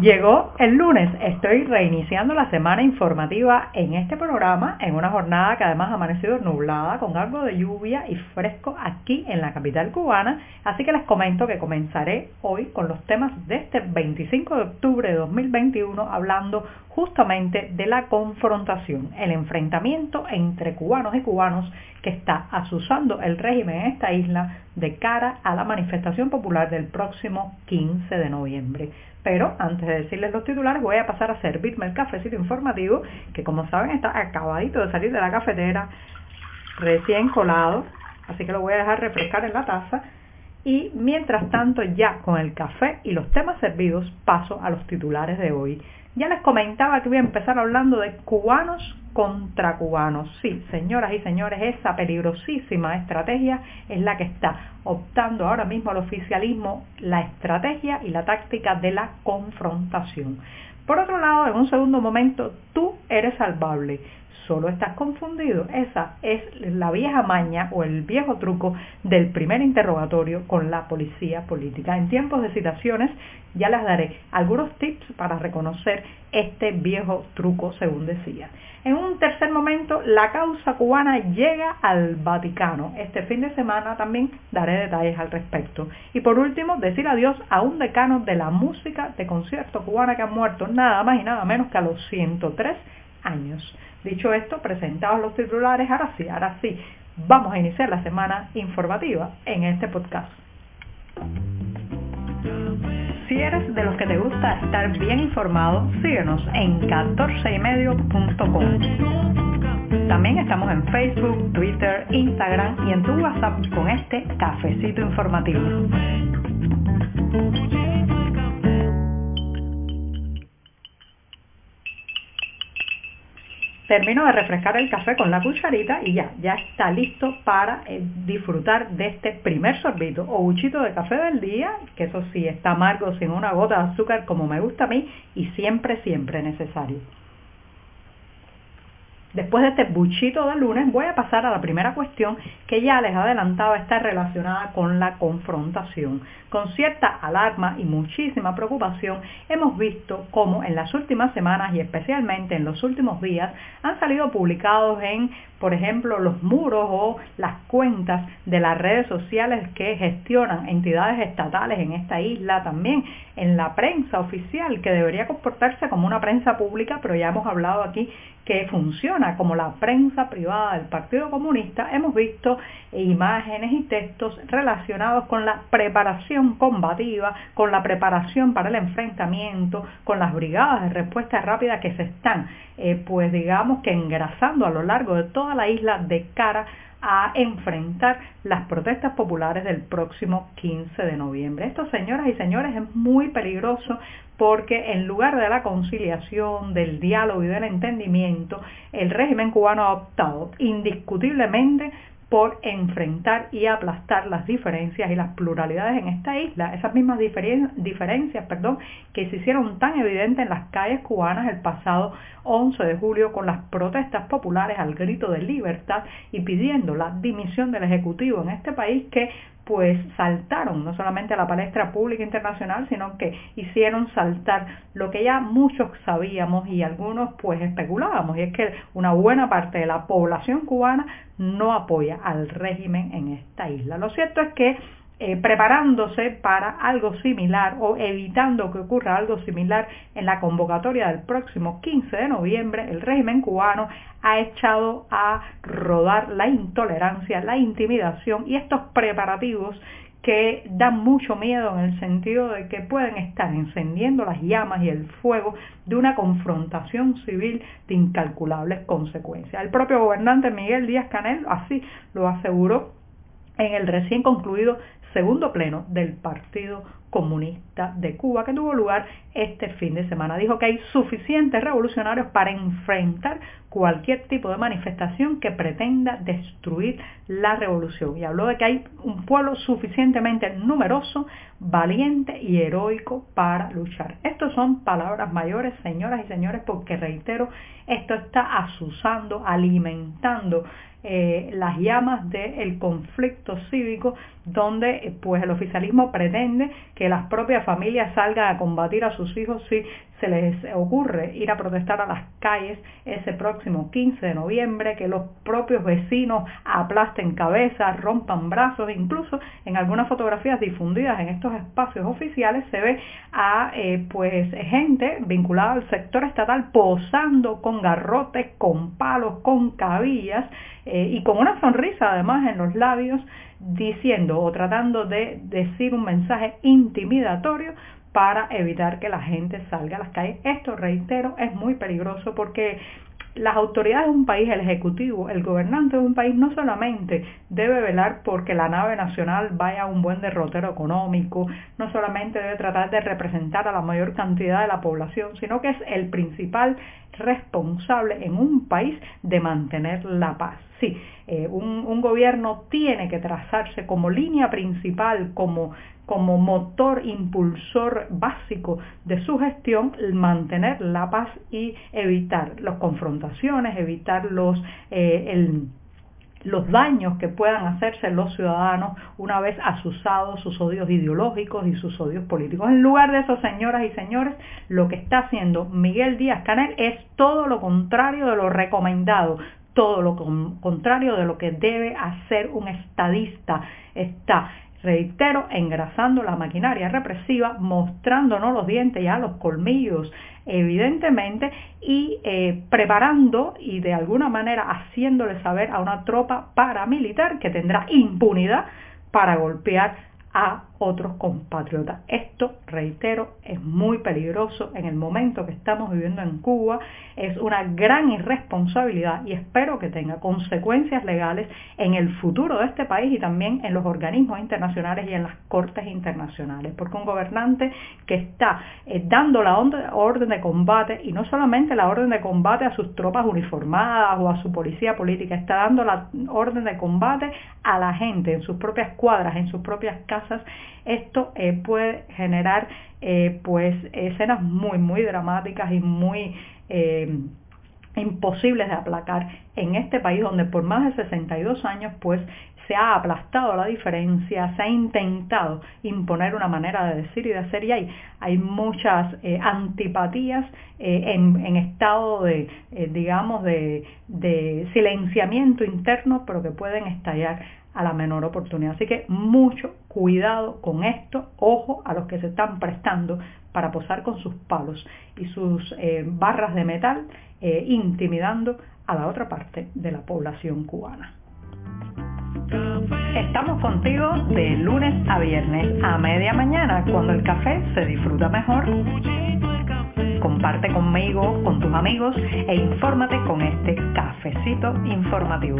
Llegó el lunes, estoy reiniciando la semana informativa en este programa, en una jornada que además ha amanecido nublada con algo de lluvia y fresco aquí en la capital cubana, así que les comento que comenzaré hoy con los temas de este 25 de octubre de 2021 hablando justamente de la confrontación, el enfrentamiento entre cubanos y cubanos que está asusando el régimen en esta isla de cara a la manifestación popular del próximo 15 de noviembre. Pero antes de decirles los titulares voy a pasar a servirme el cafecito informativo que como saben está acabadito de salir de la cafetera, recién colado, así que lo voy a dejar refrescar en la taza. Y mientras tanto ya con el café y los temas servidos paso a los titulares de hoy. Ya les comentaba que voy a empezar hablando de cubanos contra cubanos. Sí, señoras y señores, esa peligrosísima estrategia es la que está optando ahora mismo al oficialismo, la estrategia y la táctica de la confrontación. Por otro lado, en un segundo momento, tú eres salvable solo estás confundido. Esa es la vieja maña o el viejo truco del primer interrogatorio con la policía política. En tiempos de citaciones ya les daré algunos tips para reconocer este viejo truco, según decía. En un tercer momento, la causa cubana llega al Vaticano. Este fin de semana también daré detalles al respecto. Y por último, decir adiós a un decano de la música de concierto cubana que ha muerto nada más y nada menos que a los 103 años. Dicho esto, presentados los titulares, ahora sí, ahora sí, vamos a iniciar la semana informativa en este podcast. Si eres de los que te gusta estar bien informado, síguenos en 14ymedio.com. También estamos en Facebook, Twitter, Instagram y en tu WhatsApp con este cafecito informativo. Termino de refrescar el café con la cucharita y ya, ya está listo para eh, disfrutar de este primer sorbito o buchito de café del día, que eso sí está amargo sin una gota de azúcar como me gusta a mí y siempre, siempre necesario. Después de este buchito de lunes voy a pasar a la primera cuestión que ya les adelantaba está relacionada con la confrontación. Con cierta alarma y muchísima preocupación hemos visto cómo en las últimas semanas y especialmente en los últimos días han salido publicados en, por ejemplo, los muros o las cuentas de las redes sociales que gestionan entidades estatales en esta isla, también en la prensa oficial que debería comportarse como una prensa pública, pero ya hemos hablado aquí que funciona como la prensa privada del Partido Comunista, hemos visto imágenes y textos relacionados con la preparación combativa, con la preparación para el enfrentamiento, con las brigadas de respuesta rápida que se están, eh, pues digamos que engrasando a lo largo de toda la isla de cara a enfrentar las protestas populares del próximo 15 de noviembre. Esto, señoras y señores, es muy peligroso porque en lugar de la conciliación, del diálogo y del entendimiento, el régimen cubano ha optado indiscutiblemente por enfrentar y aplastar las diferencias y las pluralidades en esta isla, esas mismas diferencias perdón, que se hicieron tan evidentes en las calles cubanas el pasado 11 de julio con las protestas populares al grito de libertad y pidiendo la dimisión del Ejecutivo en este país que pues saltaron no solamente a la palestra pública internacional, sino que hicieron saltar lo que ya muchos sabíamos y algunos pues especulábamos, y es que una buena parte de la población cubana no apoya al régimen en esta isla. Lo cierto es que eh, preparándose para algo similar o evitando que ocurra algo similar en la convocatoria del próximo 15 de noviembre, el régimen cubano ha echado a rodar la intolerancia, la intimidación y estos preparativos que dan mucho miedo en el sentido de que pueden estar encendiendo las llamas y el fuego de una confrontación civil de incalculables consecuencias. El propio gobernante Miguel Díaz Canel así lo aseguró en el recién concluido segundo pleno del Partido Comunista de Cuba que tuvo lugar este fin de semana. Dijo que hay suficientes revolucionarios para enfrentar cualquier tipo de manifestación que pretenda destruir la revolución. Y habló de que hay un pueblo suficientemente numeroso, valiente y heroico para luchar. Estas son palabras mayores, señoras y señores, porque reitero, esto está asusando, alimentando eh, las llamas del conflicto cívico donde eh, pues el oficialismo pretende que las propias familias salgan a combatir a sus hijos si se les ocurre ir a protestar a las calles ese próximo 15 de noviembre, que los propios vecinos aplasten cabezas, rompan brazos, incluso en algunas fotografías difundidas en estos espacios oficiales se ve a eh, pues gente vinculada al sector estatal posando con garrotes, con palos, con cabillas eh, y con una sonrisa además en los labios diciendo o tratando de decir un mensaje intimidatorio para evitar que la gente salga a las calles. Esto, reitero, es muy peligroso porque las autoridades de un país, el ejecutivo, el gobernante de un país no solamente debe velar porque la nave nacional vaya a un buen derrotero económico, no solamente debe tratar de representar a la mayor cantidad de la población, sino que es el principal responsable en un país de mantener la paz. Sí, eh, un, gobierno tiene que trazarse como línea principal, como como motor impulsor básico de su gestión mantener la paz y evitar las confrontaciones, evitar los, eh, los daños que puedan hacerse los ciudadanos una vez asusados sus odios ideológicos y sus odios políticos. En lugar de eso, señoras y señores, lo que está haciendo Miguel Díaz Canel es todo lo contrario de lo recomendado, todo lo contrario de lo que debe hacer un estadista. Está reitero, engrasando la maquinaria represiva, mostrándonos los dientes ya los colmillos, evidentemente, y eh, preparando y de alguna manera haciéndole saber a una tropa paramilitar que tendrá impunidad para golpear a otros compatriotas. Esto, reitero, es muy peligroso en el momento que estamos viviendo en Cuba, es una gran irresponsabilidad y espero que tenga consecuencias legales en el futuro de este país y también en los organismos internacionales y en las cortes internacionales, porque un gobernante que está eh, dando la orden de combate y no solamente la orden de combate a sus tropas uniformadas o a su policía política, está dando la orden de combate a la gente en sus propias cuadras, en sus propias casas, esto eh, puede generar eh, pues escenas muy muy dramáticas y muy eh, imposibles de aplacar en este país donde por más de 62 años pues se ha aplastado la diferencia, se ha intentado imponer una manera de decir y de hacer y hay, hay muchas antipatías en, estado de, digamos, de, de silenciamiento interno, pero que pueden estallar a la menor oportunidad. Así que mucho cuidado con esto, ojo a los que se están prestando para posar con sus palos y sus eh, barras de metal, eh, intimidando a la otra parte de la población cubana. Estamos contigo de lunes a viernes a media mañana, cuando el café se disfruta mejor. Comparte conmigo, con tus amigos e infórmate con este cafecito informativo.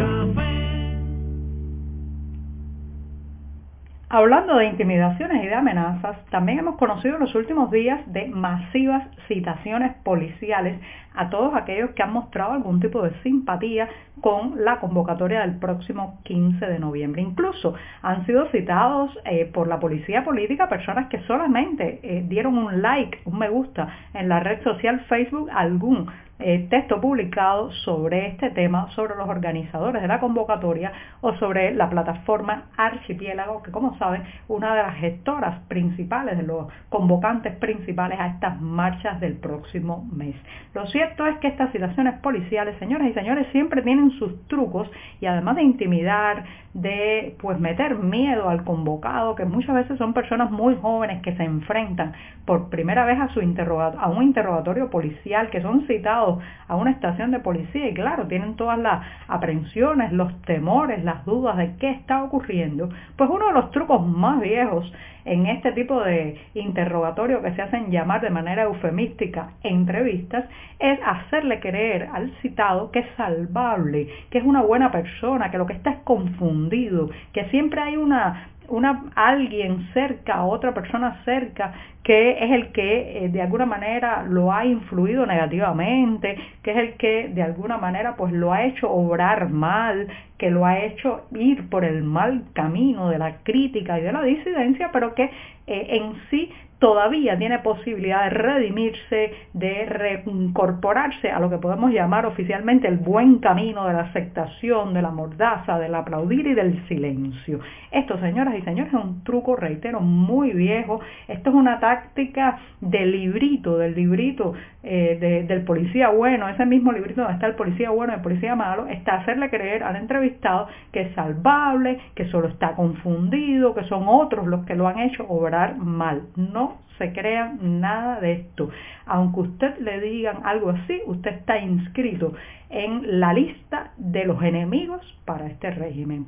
Hablando de intimidaciones y de amenazas, también hemos conocido en los últimos días de masivas citaciones policiales a todos aquellos que han mostrado algún tipo de simpatía con la convocatoria del próximo 15 de noviembre. Incluso han sido citados eh, por la policía política personas que solamente eh, dieron un like, un me gusta en la red social Facebook algún eh, texto publicado sobre este tema, sobre los organizadores de la convocatoria o sobre la plataforma Archipiélago, que como saben, una de las gestoras principales, de los convocantes principales a estas marchas del próximo mes. Lo cierto es que estas situaciones policiales, señoras y señores, siempre tienen sus trucos y además de intimidar, de pues meter miedo al convocado, que muchas veces son personas muy jóvenes que se enfrentan por primera vez a, su a un interrogatorio policial, que son citados a una estación de policía y claro, tienen todas las aprensiones, los temores, las dudas de qué está ocurriendo, pues uno de los trucos más viejos en este tipo de interrogatorio que se hacen llamar de manera eufemística entrevistas es hacerle creer al citado que es salvable, que es una buena persona, que lo que está es confundido, que siempre hay una una alguien cerca, otra persona cerca, que es el que eh, de alguna manera lo ha influido negativamente, que es el que de alguna manera pues lo ha hecho obrar mal, que lo ha hecho ir por el mal camino de la crítica y de la disidencia, pero que eh, en sí todavía tiene posibilidad de redimirse, de reincorporarse a lo que podemos llamar oficialmente el buen camino de la aceptación, de la mordaza, del aplaudir y del silencio. Esto, señoras y señores, es un truco, reitero, muy viejo. Esto es una táctica del librito, del librito eh, del policía bueno, ese mismo librito donde está el policía bueno y el policía malo, está hacerle creer al entrevistado que es salvable, que solo está confundido, que son otros los que lo han hecho obrar mal. No se crean nada de esto. Aunque usted le digan algo así, usted está inscrito en la lista de los enemigos para este régimen.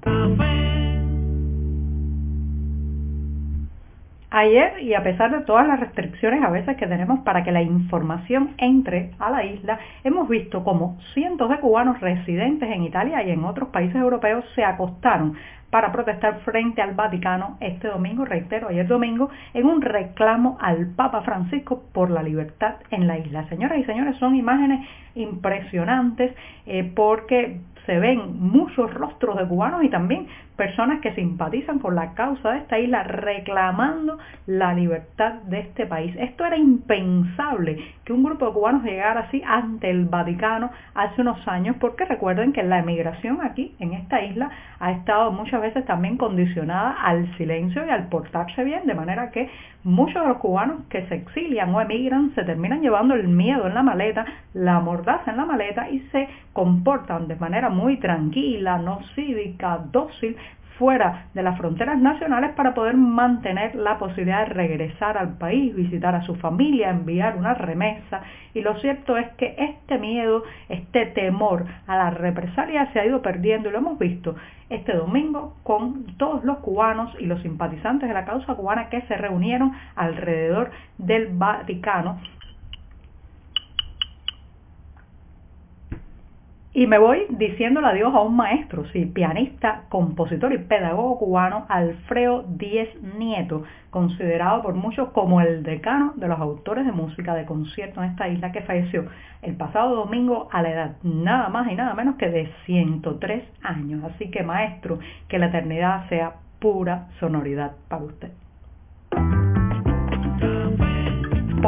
Ayer, y a pesar de todas las restricciones a veces que tenemos para que la información entre a la isla, hemos visto como cientos de cubanos residentes en Italia y en otros países europeos se acostaron para protestar frente al Vaticano este domingo, reitero, ayer domingo, en un reclamo al Papa Francisco por la libertad en la isla. Señoras y señores, son imágenes impresionantes eh, porque se ven muchos rostros de cubanos y también personas que simpatizan con la causa de esta isla reclamando la libertad de este país. Esto era impensable que un grupo de cubanos llegara así ante el Vaticano hace unos años porque recuerden que la emigración aquí en esta isla ha estado veces también condicionada al silencio y al portarse bien, de manera que muchos de los cubanos que se exilian o emigran se terminan llevando el miedo en la maleta, la mordaza en la maleta y se comportan de manera muy tranquila, no cívica, dócil, fuera de las fronteras nacionales para poder mantener la posibilidad de regresar al país, visitar a su familia, enviar una remesa. Y lo cierto es que este miedo, este temor a la represalia se ha ido perdiendo y lo hemos visto este domingo con todos los cubanos y los simpatizantes de la causa cubana que se reunieron alrededor del Vaticano Y me voy diciéndole adiós a un maestro, sí, pianista, compositor y pedagogo cubano, Alfredo Díez Nieto, considerado por muchos como el decano de los autores de música de concierto en esta isla, que falleció el pasado domingo a la edad nada más y nada menos que de 103 años. Así que maestro, que la eternidad sea pura sonoridad para usted.